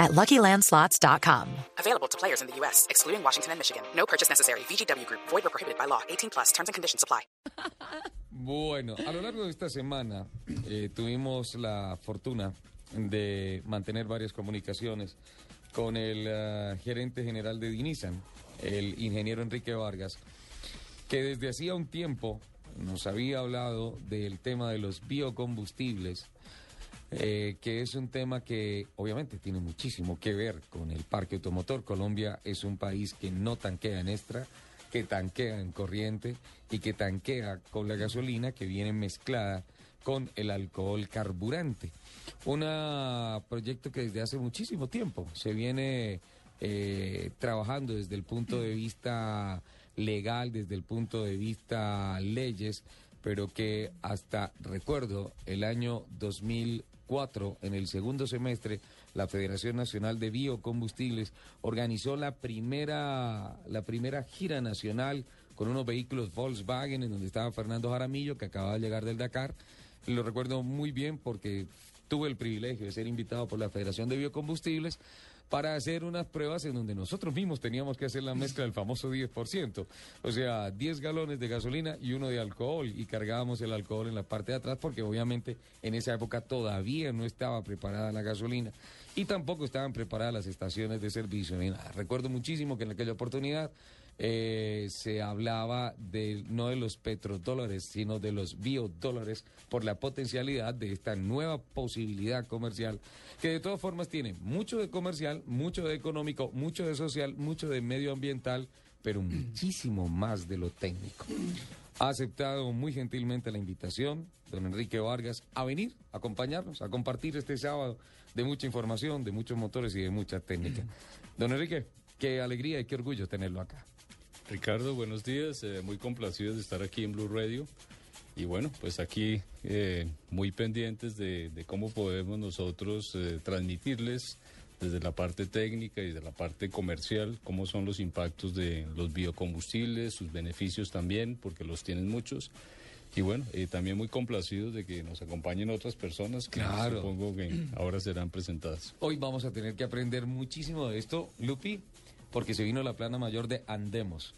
at LuckyLandSlots.com. Available to players in the U.S., excluding Washington and Michigan. No purchase necessary. VGW Group. Void or prohibited by law. 18 plus. Terms and conditions apply. Bueno, a lo largo de esta semana eh, tuvimos la fortuna de mantener varias comunicaciones con el eh, gerente general de Dinisan, el ingeniero Enrique Vargas, que desde hacía un tiempo nos había hablado del tema de los biocombustibles, eh, que es un tema que obviamente tiene muchísimo que ver con el parque automotor. Colombia es un país que no tanquea en extra, que tanquea en corriente y que tanquea con la gasolina que viene mezclada con el alcohol carburante. Un proyecto que desde hace muchísimo tiempo se viene eh, trabajando desde el punto de vista legal, desde el punto de vista leyes, pero que hasta, recuerdo, el año 2004, en el segundo semestre, la Federación Nacional de Biocombustibles organizó la primera, la primera gira nacional con unos vehículos Volkswagen en donde estaba Fernando Jaramillo, que acababa de llegar del Dakar. Lo recuerdo muy bien porque tuve el privilegio de ser invitado por la Federación de Biocombustibles para hacer unas pruebas en donde nosotros mismos teníamos que hacer la mezcla del famoso 10%, o sea, 10 galones de gasolina y uno de alcohol. Y cargábamos el alcohol en la parte de atrás porque obviamente en esa época todavía no estaba preparada la gasolina y tampoco estaban preparadas las estaciones de servicio. Recuerdo muchísimo que en aquella oportunidad eh, se hablaba de no de los petrodólares, sino de los biodólares por la potencialidad de esta nueva posibilidad comercial, que de todas formas tiene mucho de comercial, mucho de económico, mucho de social, mucho de medioambiental, pero muchísimo más de lo técnico. Ha aceptado muy gentilmente la invitación, don Enrique Vargas, a venir, a acompañarnos, a compartir este sábado de mucha información, de muchos motores y de mucha técnica. Don Enrique, qué alegría y qué orgullo tenerlo acá. Ricardo, buenos días, eh, muy complacidos de estar aquí en Blue Radio. Y bueno, pues aquí eh, muy pendientes de, cómo podemos nosotros eh, transmitirles desde la parte técnica y desde la parte comercial cómo son los impactos de los biocombustibles, sus beneficios también, porque los tienen muchos. Y bueno, también muy complacidos de que nos acompañen otras personas que supongo que ahora serán presentadas. Hoy vamos a tener que aprender muchísimo de esto, Lupi, porque se vino la plana mayor de Andemos.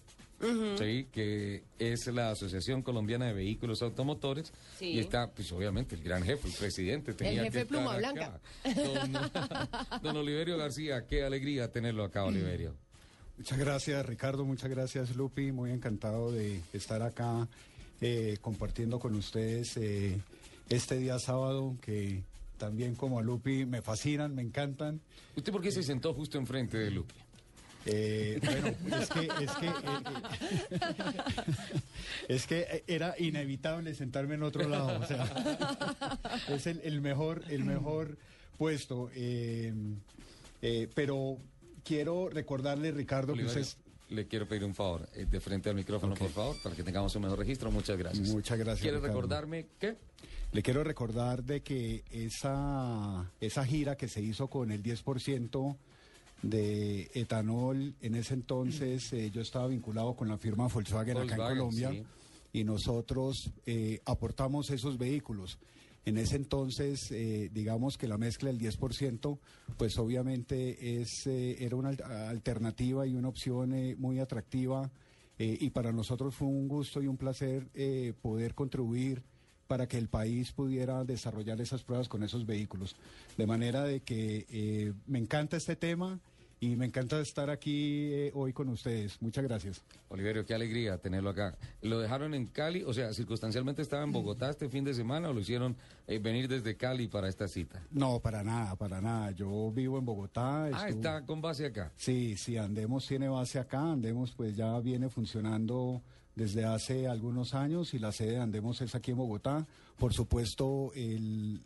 ¿sí? que es la Asociación Colombiana de Vehículos Automotores. Y está, pues obviamente, el gran jefe, el presidente. Tenía el jefe Pluma Blanca. Don, Oliverio García, qué alegría tenerlo acá, Oliverio. Muchas gracias, Ricardo. Muchas gracias, Lupi. Muy encantado de estar acá eh, compartiendo con ustedes eh, este día sábado que también como a Lupi me fascinan, me encantan. ¿Usted por qué se sentó justo enfrente de Lupi? Eh, bueno, es que, es que, eh, eh, es que era inevitable sentarme en otro lado, o sea, es el, mejor, el mejor puesto. pero quiero recordarle, Ricardo, que usted le quiero pedir un favor, de frente al micrófono, por favor, para que tengamos un mejor registro. Muchas gracias. Muchas gracias. ¿Quiere recordarme qué? Le quiero recordar de que esa, esa gira que se hizo con el 10% de etanol. En ese entonces eh, yo estaba vinculado con la firma Volkswagen, acá en Colombia y nosotros eh, aportamos esos vehículos. En ese entonces, eh, digamos que la mezcla del 10%, pues obviamente es, era una alternativa y una opción muy atractiva y para nosotros fue un gusto y un placer poder contribuir para que el país pudiera desarrollar esas pruebas con esos vehículos. De manera de que me encanta este tema y me encanta estar aquí eh, hoy con ustedes. Muchas gracias. Oliverio, qué alegría tenerlo acá. ¿Lo dejaron en Cali? O sea, circunstancialmente estaba en Bogotá este fin de semana o lo hicieron eh, venir desde Cali para esta cita? No, para nada, para nada. Yo vivo en Bogotá. Ah, está con base acá. Sí, sí, Andemos tiene base acá. Andemos pues ya viene funcionando desde hace algunos años y la sede de Andemos es aquí en Bogotá. Por supuesto, el,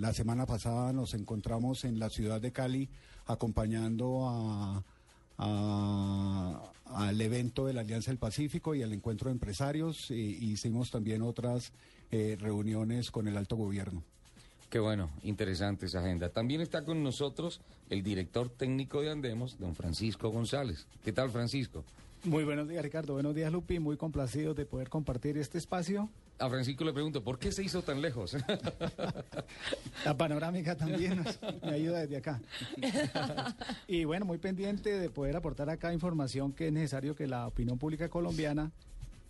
la semana pasada nos encontramos en la ciudad de Cali acompañando a, al evento de la Alianza del Pacífico y al encuentro de empresarios. Y, hicimos también otras eh, reuniones con el alto gobierno. Qué bueno, interesante esa agenda. También está con nosotros el director técnico de Andemos, don Francisco González. ¿Qué tal, Francisco? Muy buenos días, Ricardo. Buenos días, Lupi. Muy complacido de poder compartir este espacio. A Francisco le pregunto, ¿por qué se hizo tan lejos? La panorámica también me ayuda desde acá. Y bueno, muy pendiente de poder aportar acá información que es necesario que la opinión pública colombiana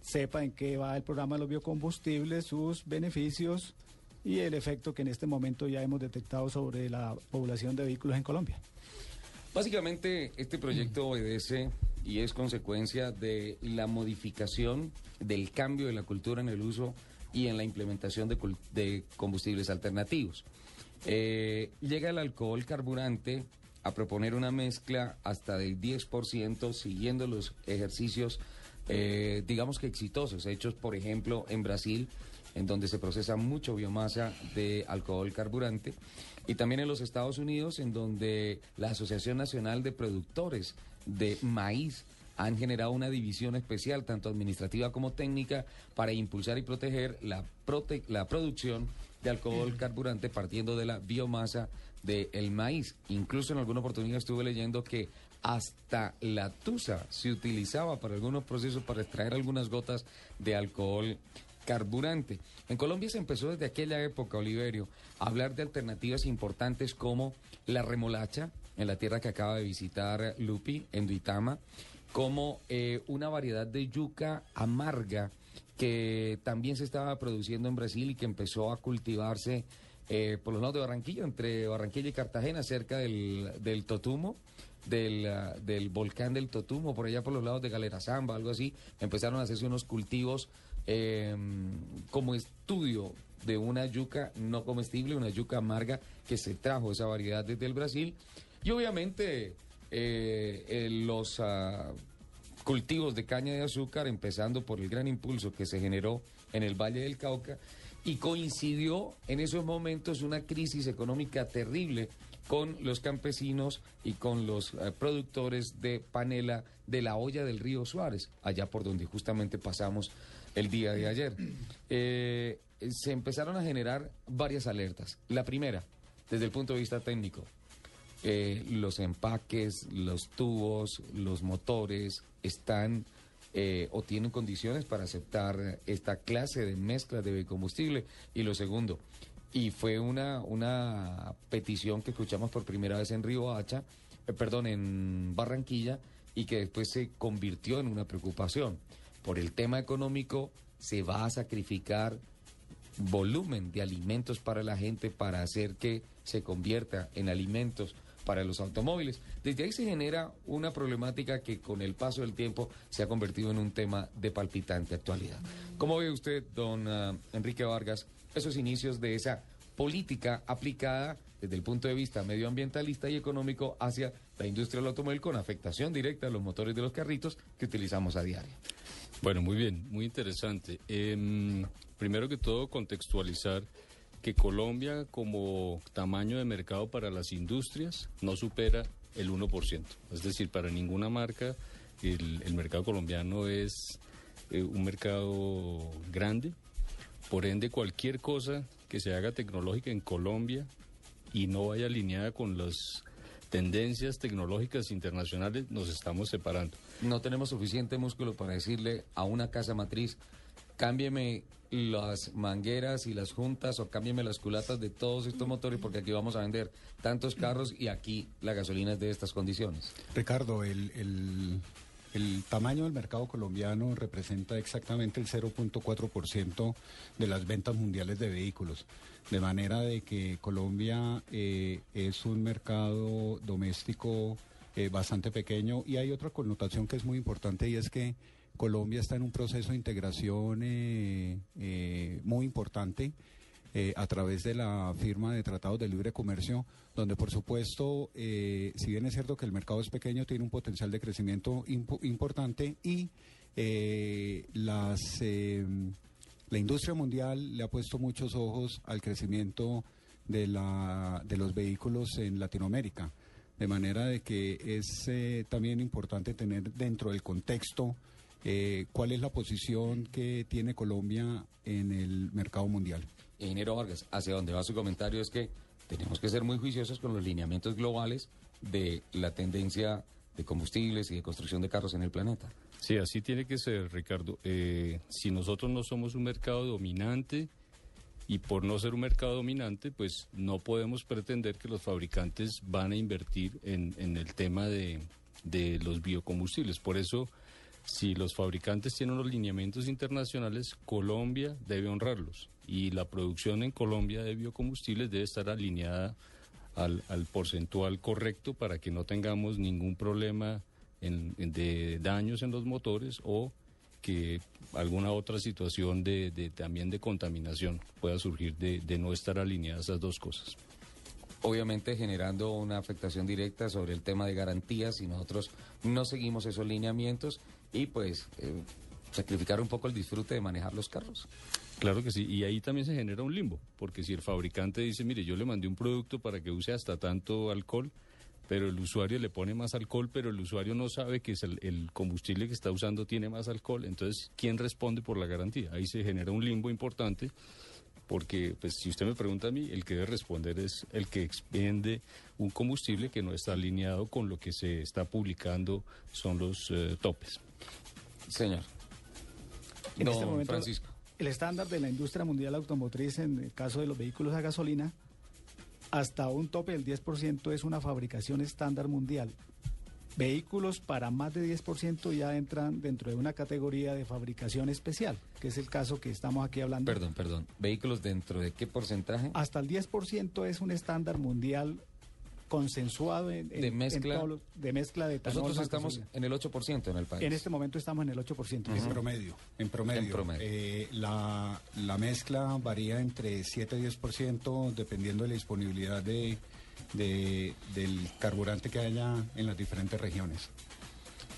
sepa en qué va el programa de los biocombustibles, sus beneficios y el efecto que en este momento ya hemos detectado sobre la población de vehículos en Colombia. Básicamente, este proyecto obedece y es consecuencia de la modificación del cambio de la cultura en el uso y en la implementación de, combustibles alternativos. Eh, llega el alcohol carburante a proponer una mezcla hasta del 10% siguiendo los ejercicios, eh, digamos que exitosos, hechos por ejemplo en Brasil en donde se procesa mucho biomasa de alcohol carburante, y también en los Estados Unidos, en donde la Asociación Nacional de Productores de Maíz han generado una división especial, tanto administrativa como técnica, para impulsar y proteger la, la producción de alcohol carburante partiendo de la biomasa del maíz. Incluso en alguna oportunidad estuve leyendo que hasta la tusa se utilizaba para algunos procesos para extraer algunas gotas de alcohol carburante. En Colombia se empezó desde aquella época, Oliverio, a hablar de alternativas importantes como la remolacha, en la tierra que acaba de visitar Lupi, en Duitama, como eh, una variedad de yuca amarga que también se estaba produciendo en Brasil y que empezó a cultivarse eh, por los lados de Barranquilla, entre Barranquilla y Cartagena, cerca del, del Totumo. Del, ah, del, volcán del Totumo, por allá por los lados de Galera Zamba, algo así, empezaron a hacerse unos cultivos eh, como estudio de una yuca no comestible, una yuca amarga que se trajo esa variedad desde el Brasil. Y obviamente eh, los ah, cultivos de caña de azúcar, empezando por el gran impulso que se generó en el Valle del Cauca, y coincidió en esos momentos una crisis económica terrible con los campesinos y con los eh, productores de panela de la olla del río Suárez, allá por donde justamente pasamos el día de ayer. Eh, se empezaron a generar varias alertas. La primera, desde el punto de vista técnico, eh, los empaques, los tubos, los motores están o tienen condiciones para aceptar esta clase de mezcla de combustible. Y lo segundo, y fue una, una petición que escuchamos por primera vez en Río Hacha, perdón, en Barranquilla, y que después se convirtió en una preocupación por el tema económico se va a sacrificar volumen de alimentos para la gente para hacer que se convierta en alimentos para los automóviles. Desde ahí se genera una problemática que con el paso del tiempo se ha convertido en un tema de palpitante actualidad. ¿Cómo ve usted, don ah, Enrique Vargas, esos inicios de esa política aplicada desde el punto de vista medioambientalista y económico hacia la industria del automóvil con afectación directa a los motores de los carritos que utilizamos a diario? Bueno, muy bien, muy interesante. Em, primero que todo, contextualizar que Colombia como tamaño de mercado para las industrias no supera el 1%. Es decir, para ninguna marca el, mercado colombiano es eh, un mercado grande. Por ende, cualquier cosa que se haga tecnológica en Colombia y no vaya alineada con las tendencias tecnológicas internacionales, nos estamos separando. No tenemos suficiente músculo para decirle a una casa matriz, cámbieme las mangueras y las juntas o cámbieme las culatas de todos estos motores porque aquí vamos a vender tantos carros y aquí la gasolina es de estas condiciones. Ricardo, el, el, el tamaño del mercado colombiano representa exactamente el 0.4% de las ventas mundiales de vehículos. De manera de que Colombia eh, es un mercado doméstico eh, bastante pequeño y hay otra connotación que es muy importante y es que Colombia está en un proceso de integración eh, muy importante a través de la firma de tratados de libre comercio, donde por supuesto, si bien es cierto que el mercado es pequeño, tiene un potencial de crecimiento importante y las la industria mundial le ha puesto muchos ojos al crecimiento de, la, de los vehículos en Latinoamérica. de manera de que es eh, también importante tener dentro del contexto eh, cuál es la posición que tiene Colombia en el mercado mundial. Ingeniero Vargas, hacia donde va su comentario es que tenemos que ser muy juiciosos con los lineamientos globales de la tendencia de combustibles y de construcción de carros en el planeta. Sí, así tiene que ser, Ricardo. Eh, si nosotros no somos un mercado dominante y por no ser un mercado dominante, pues no podemos pretender que los fabricantes van a invertir en, el tema de, de los biocombustibles. Por eso, si los fabricantes tienen unos lineamientos internacionales, Colombia debe honrarlos y la producción en Colombia de biocombustibles debe estar alineada al, al porcentual correcto para que no tengamos ningún problema en- de daños en los motores o que alguna otra situación de, también de contaminación pueda surgir de, no estar alineadas esas dos cosas. Obviamente generando una afectación directa sobre el tema de garantías y nosotros no seguimos esos lineamientos y pues eh, sacrificar un poco el disfrute de manejar los carros. Claro que sí, y ahí también se genera un limbo, porque si el fabricante dice, mire, yo le mandé un producto para que use hasta tanto alcohol, pero el usuario le pone más alcohol, pero el usuario no sabe que es el, el combustible que está usando tiene más alcohol, entonces, ¿quién responde por la garantía? Ahí se genera un limbo importante, porque pues si usted me pregunta a mí, el que debe responder es el que expende un combustible que no está alineado con lo que se está publicando, son los eh, topes. Señor. En Don este momento, Francisco. El estándar de la industria mundial automotriz en el caso de los vehículos a gasolina, hasta un tope del 10% es una fabricación estándar mundial. Vehículos para más de 10% ya entran dentro de una categoría de fabricación especial, que es el caso que estamos aquí hablando. Perdón, perdón. ¿Vehículos dentro de qué porcentaje? Hasta el 10% es un estándar mundial consensuado en, De en mezcla. los- de mezcla de etanol. Nosotros estamos gasolina. en el 8% en el país. En este momento estamos en el 8%. En promedio, en promedio. En promedio. Eh, la, la mezcla varía entre 7 y 10% dependiendo de la disponibilidad de, de- del carburante que haya en las diferentes regiones.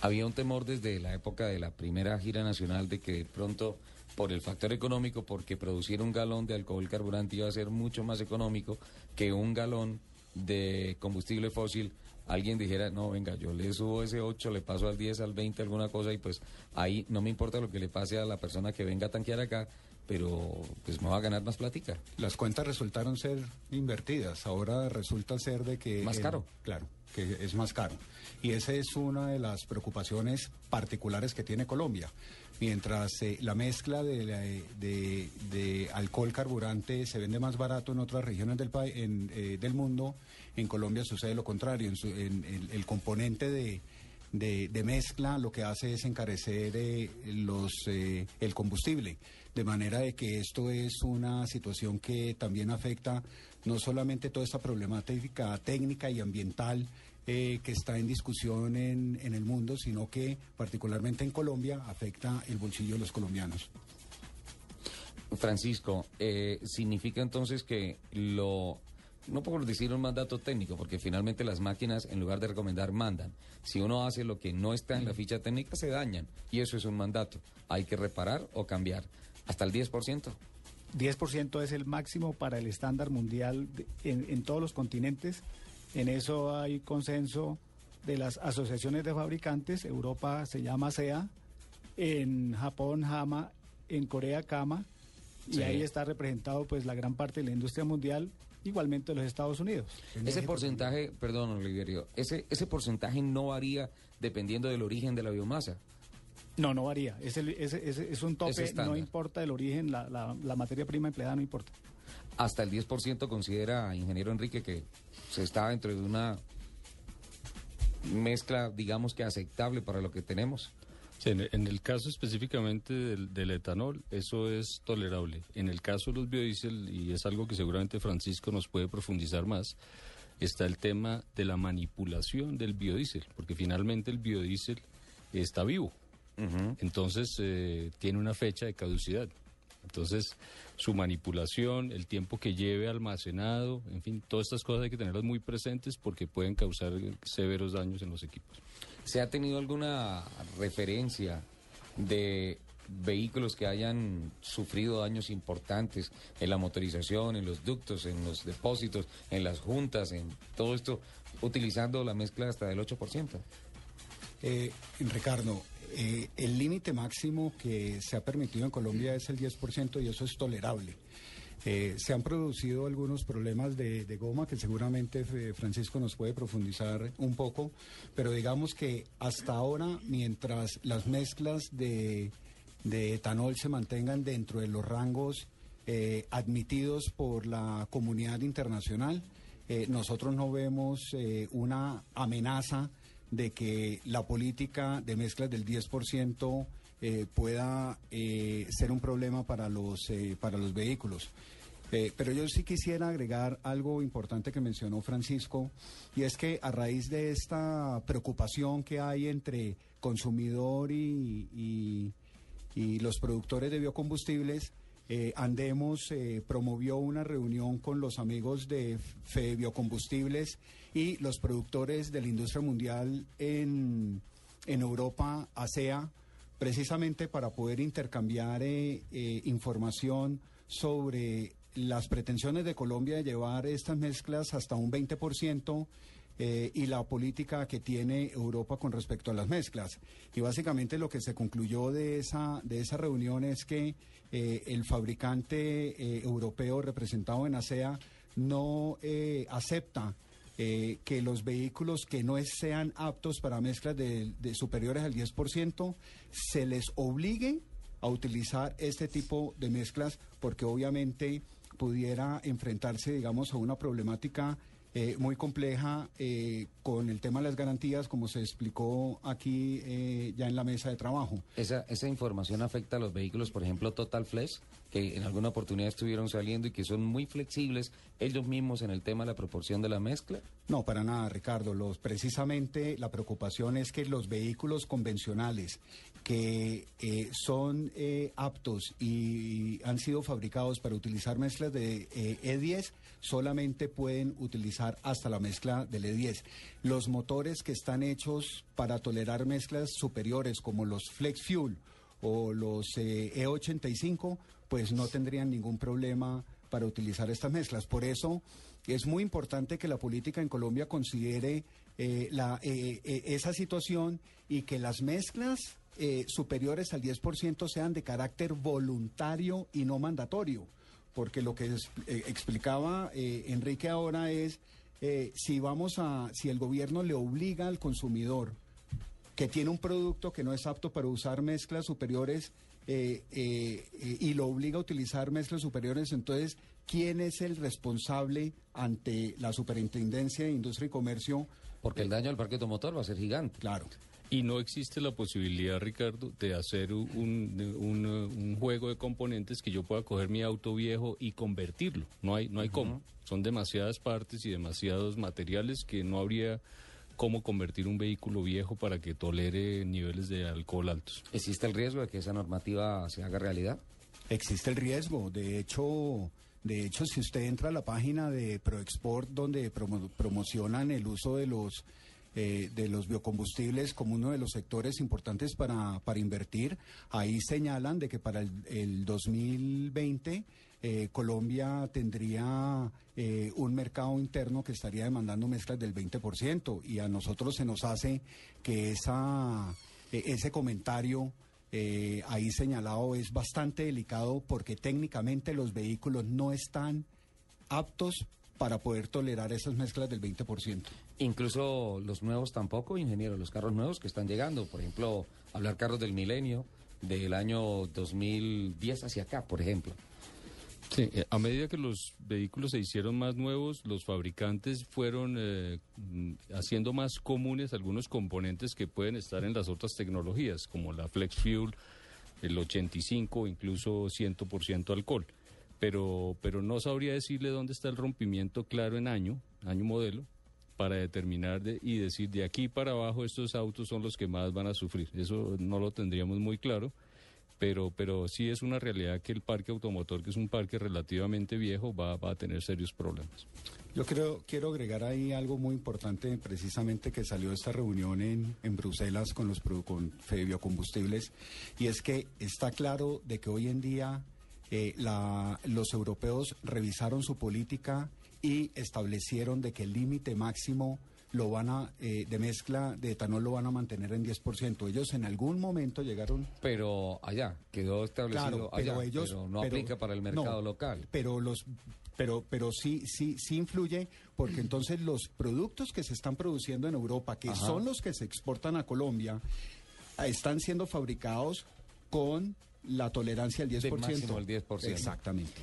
Había un temor desde la época de la primera gira nacional de que de pronto, por el factor económico, porque producir un galón de alcohol carburante iba a ser mucho más económico que un galón de combustible fósil, alguien dijera, no, venga, yo le subo ese 8, le paso al 10, al 20, alguna cosa, y pues ahí no me importa lo que le pase a la persona que venga a tanquear acá, pero pues me va a ganar más platica. Las cuentas resultaron ser invertidas, ahora resulta ser de que... Más el- caro. claro, que es más caro. Y esa es una de las preocupaciones particulares que tiene Colombia. Mientras eh, la mezcla de, la- de- de alcohol carburante se vende más barato en otras regiones del, en, eh, del mundo, en Colombia sucede lo contrario. El- componente de, de, de mezcla lo que hace es encarecer eh, los, eh, el combustible. De manera de que esto es una situación que también afecta no solamente toda esta problemática técnica y ambiental eh, que está en discusión en, en el mundo, sino que particularmente en Colombia afecta el bolsillo de los colombianos. Francisco, eh, significa entonces que lo, no por decir un mandato técnico, porque finalmente las máquinas en lugar de recomendar mandan. Si uno hace lo que no está en la ficha técnica, se dañan. Y eso es un mandato. Hay que reparar o cambiar. Hasta el 10%. 10% es el máximo para el estándar mundial de- en, en todos los continentes. En eso hay consenso de las asociaciones de fabricantes. Europa se llama SEA, en Japón HAMA, en Corea KAMA, y Sí. ahí está representado pues la gran parte de la industria mundial, igualmente los Estados Unidos. Ese porcentaje, perdón, Oliverio, ese, ese porcentaje no varía dependiendo del origen de la biomasa. No, no varía. Es, el- es- es- es un tope, no importa el origen, la, la- la materia prima empleada no importa. Hasta el 10% considera, ingeniero Enrique, que se está dentro de una mezcla, digamos que aceptable para lo que tenemos. Sí, en, en el caso específicamente del, del etanol, eso es tolerable. En el caso de los biodiesel, y es algo que seguramente Francisco nos puede profundizar más, está el tema de la manipulación del biodiesel, porque finalmente el biodiesel está vivo. Entonces eh, tiene una fecha de caducidad. Entonces su manipulación, el tiempo que lleve almacenado, en fin, todas estas cosas hay que tenerlas muy presentes porque pueden causar severos daños en los equipos. ¿Se ha tenido alguna referencia de vehículos que hayan sufrido daños importantes en la motorización, en los ductos, en los depósitos, en las juntas, en todo esto, utilizando la mezcla hasta del 8%. Eh, Ricardo, eh, el límite máximo que se ha permitido en Colombia es el 10% y eso es tolerable. Eh, se han producido algunos problemas de, goma que seguramente eh, Francisco nos puede profundizar un poco, pero digamos que hasta ahora, mientras las mezclas de, etanol se mantengan dentro de los rangos admitidos por la comunidad internacional, nosotros no vemos una amenaza de que la política de mezclas del 10% eh, pueda eh, ser un problema para los, eh, para los vehículos. Eh, pero yo sí quisiera agregar algo importante que mencionó Francisco, y es que a raíz de esta preocupación que hay entre consumidor y, y- y los productores de biocombustibles, eh, Andemos eh, promovió una reunión con los amigos de Fe Biocombustibles y los productores de la industria mundial en, en Europa, ASEA, precisamente para poder intercambiar eh, información sobre las pretensiones de Colombia de llevar estas mezclas hasta un 20% eh, y la política que tiene Europa con respecto a las mezclas. Y básicamente lo que se concluyó de esa, de esa reunión es que eh, el fabricante eh, europeo representado en ASEA no eh, acepta que los vehículos que no sean aptos para mezclas de, de superiores al 10% se les obligue a utilizar este tipo de mezclas porque obviamente pudiera enfrentarse, digamos, a una problemática eh, muy compleja eh, con el tema de las garantías, como se explicó aquí eh, ya en la mesa de trabajo. Esa, esa información afecta a los vehículos, por ejemplo, Total Flex, que en alguna oportunidad estuvieron saliendo y que son muy flexibles ellos mismos en el tema de la proporción de la mezcla. No, para nada, Ricardo. Los, precisamente la preocupación es que los vehículos convencionales que eh, son eh, aptos y han sido fabricados para utilizar mezclas de eh, E10 solamente pueden utilizar hasta la mezcla del E10. Los motores que están hechos para tolerar mezclas superiores como los Flex Fuel o los eh, E85, pues no tendrían ningún problema para utilizar estas mezclas. Por eso es muy importante que la política en Colombia considere eh, la, eh, eh, esa situación y que las mezclas eh, superiores al 10% sean de carácter voluntario y no mandatorio. Porque lo que es- explicaba Enrique ahora es si vamos a, si el gobierno le obliga al consumidor que tiene un producto que no es apto para usar mezclas superiores eh, eh, eh, y lo obliga a utilizar mezclas superiores, entonces, ¿quién es el responsable ante la Superintendencia de Industria y Comercio? Porque el daño al parque automotor va a ser gigante. Claro. Y no existe la posibilidad, Ricardo, de hacer un, un- un, un juego de componentes que yo pueda coger mi auto viejo y convertirlo. No hay, no hay cómo. Son demasiadas partes y demasiados materiales que no habría cómo convertir un vehículo viejo para que tolere niveles de alcohol altos. ¿Existe el riesgo de que esa normativa se haga realidad? Existe el riesgo. De hecho, de hecho, si usted entra a la página de ProExport, donde promo- promocionan el uso de los eh, de los biocombustibles como uno de los sectores importantes para, para invertir, ahí señalan de que para el, el 2020 eh, Colombia tendría eh, un mercado interno que estaría demandando mezclas del 20% y a nosotros se nos hace que esa, eh, ese comentario eh, ahí señalado es bastante delicado porque técnicamente los vehículos no están aptos para poder tolerar esas mezclas del 20%. Incluso los nuevos tampoco, ingeniero, los carros nuevos que están llegando. Por ejemplo, hablar carros del milenio, del año 2010 hacia acá, por ejemplo. Sí, eh, a medida que los vehículos se hicieron más nuevos, los fabricantes fueron eh, mm, haciendo más comunes algunos componentes que pueden estar en las otras tecnologías, como la Flex Fuel, el 85, incluso 100% alcohol. Pero, pero no sabría decirle dónde está el rompimiento claro en año, año modelo, para determinar de- y decir de aquí para abajo estos autos son los que más van a sufrir. Eso no lo tendríamos muy claro pero, pero sí es una realidad que el parque automotor, que es un parque relativamente viejo, va, va a tener serios problemas. Yo creo, quiero agregar ahí algo muy importante, precisamente que salió de esta reunión en, en Bruselas con los con Biocombustibles, y es que está claro de que hoy en día eh, la- los europeos revisaron su política y establecieron de que el límite máximo lo van a, eh, de mezcla de etanol lo van a mantener en 10%. Ellos en algún momento llegaron Pero allá, quedó establecido Claro, pero allá, ellos pero no pero- aplica para el no, mercado local. Pero los pero pero sí sí sí influye porque entonces los productos que se están produciendo en Europa, que Ajá. son los que se exportan a Colombia, están siendo fabricados con la tolerancia del 10%. máximo el 10%. Exactamente.